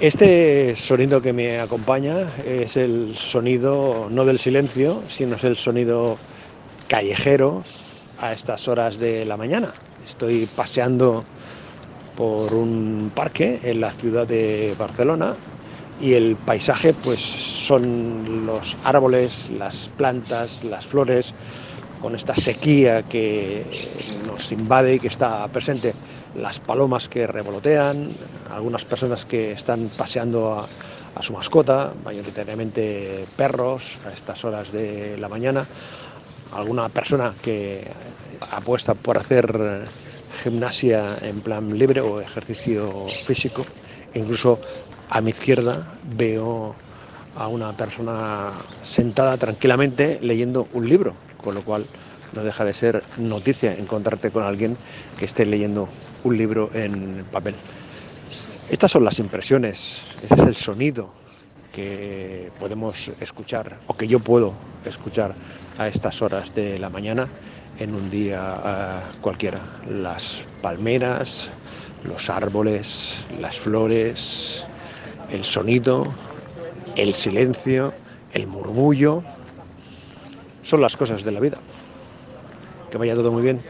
Este sonido que me acompaña es el sonido no del silencio, sino es el sonido callejero a estas horas de la mañana. Estoy paseando por un parque en la ciudad de Barcelona y el paisaje pues son los árboles, las plantas, las flores, con esta sequía que nos invade y que está presente, las palomas que revolotean, algunas personas que están paseando a, su mascota, mayoritariamente perros a estas horas de la mañana, alguna persona que apuesta por hacer gimnasia en plan libre o ejercicio físico, incluso a mi izquierda veo a una persona sentada tranquilamente leyendo un libro, con lo cual no deja de ser noticia encontrarte con alguien que esté leyendo un libro en papel. Estas son las impresiones, este es el sonido que podemos escuchar o que yo puedo escuchar a estas horas de la mañana en un día uh, cualquiera. Las palmeras, los árboles, las flores, el sonido, el silencio, el murmullo, son las cosas de la vida. Que vaya todo muy bien.